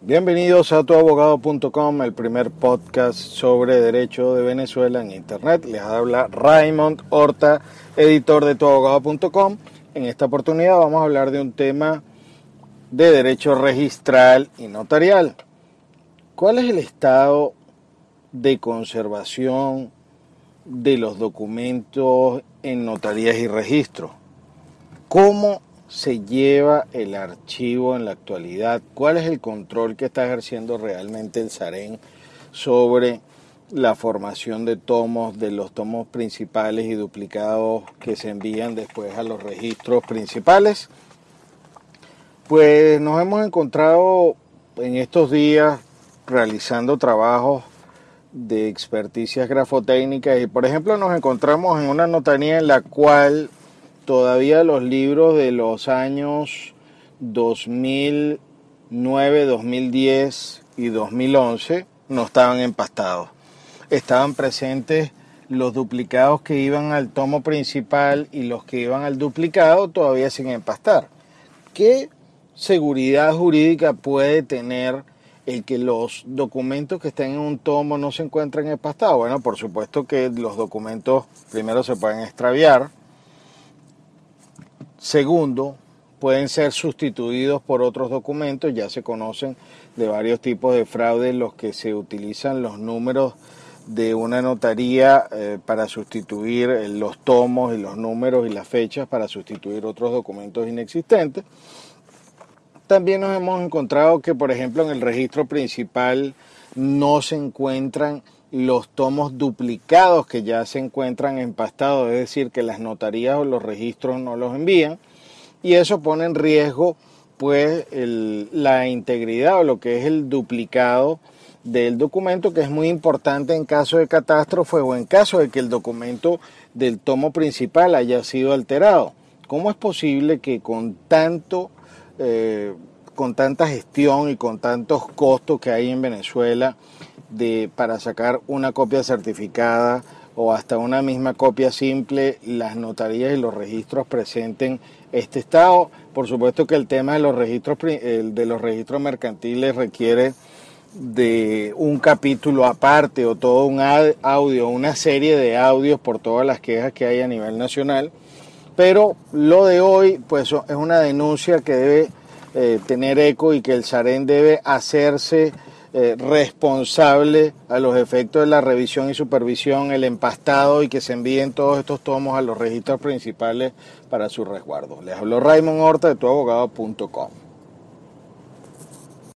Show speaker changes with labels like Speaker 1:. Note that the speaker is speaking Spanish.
Speaker 1: Bienvenidos a tuabogado.com, el primer podcast sobre derecho de Venezuela en Internet. Les habla Raymond Horta, editor de tuabogado.com. En esta oportunidad vamos a hablar de un tema de derecho registral y notarial. ¿Cuál es el estado de conservación de los documentos en notarías y registros? ¿Cómo se lleva el archivo en la actualidad? ¿Cuál es el control que está ejerciendo realmente el SAREN sobre la formación de tomos, de los tomos principales y duplicados que se envían después a los registros principales? Pues nos hemos encontrado en estos días realizando trabajos de experticias grafotécnicas y por ejemplo nos encontramos en una notaría en la cual todavía los libros de los años 2009, 2010 y 2011 no estaban empastados. Estaban presentes los duplicados que iban al tomo principal y los que iban al duplicado todavía sin empastar. ¿Qué seguridad jurídica puede tener el que los documentos que estén en un tomo no se encuentren empastados? Bueno, por supuesto que los documentos primero se pueden extraviar, Segundo, pueden ser sustituidos por otros documentos, ya se conocen de varios tipos de fraude los que se utilizan los números de una notaría eh, para sustituir eh, los tomos y los números y las fechas para sustituir otros documentos inexistentes. También nos hemos encontrado que, por ejemplo, en el registro principal no se encuentran los tomos duplicados que ya se encuentran empastados, es decir, que las notarías o los registros no los envían, y eso pone en riesgo pues la integridad o lo que es el duplicado del documento, que es muy importante en caso de catástrofe o en caso de que el documento del tomo principal haya sido alterado. ¿Cómo es posible que con tanto eh, con tanta gestión y con tantos costos que hay en Venezuela de, para sacar una copia certificada o hasta una misma copia simple, las notarías y los registros presenten este estado. Por supuesto que el tema de los registros, de los registros mercantiles requiere de un capítulo aparte o todo un audio, una serie de audios por todas las quejas que hay a nivel nacional. Pero lo de hoy, pues es una denuncia que debe eh, tener eco y que el SAREN debe hacerse eh, responsable a los efectos de la revisión y supervisión, el empastado y que se envíen todos estos tomos a los registros principales para su resguardo. Les habló Raymond Horta de tuabogado.com.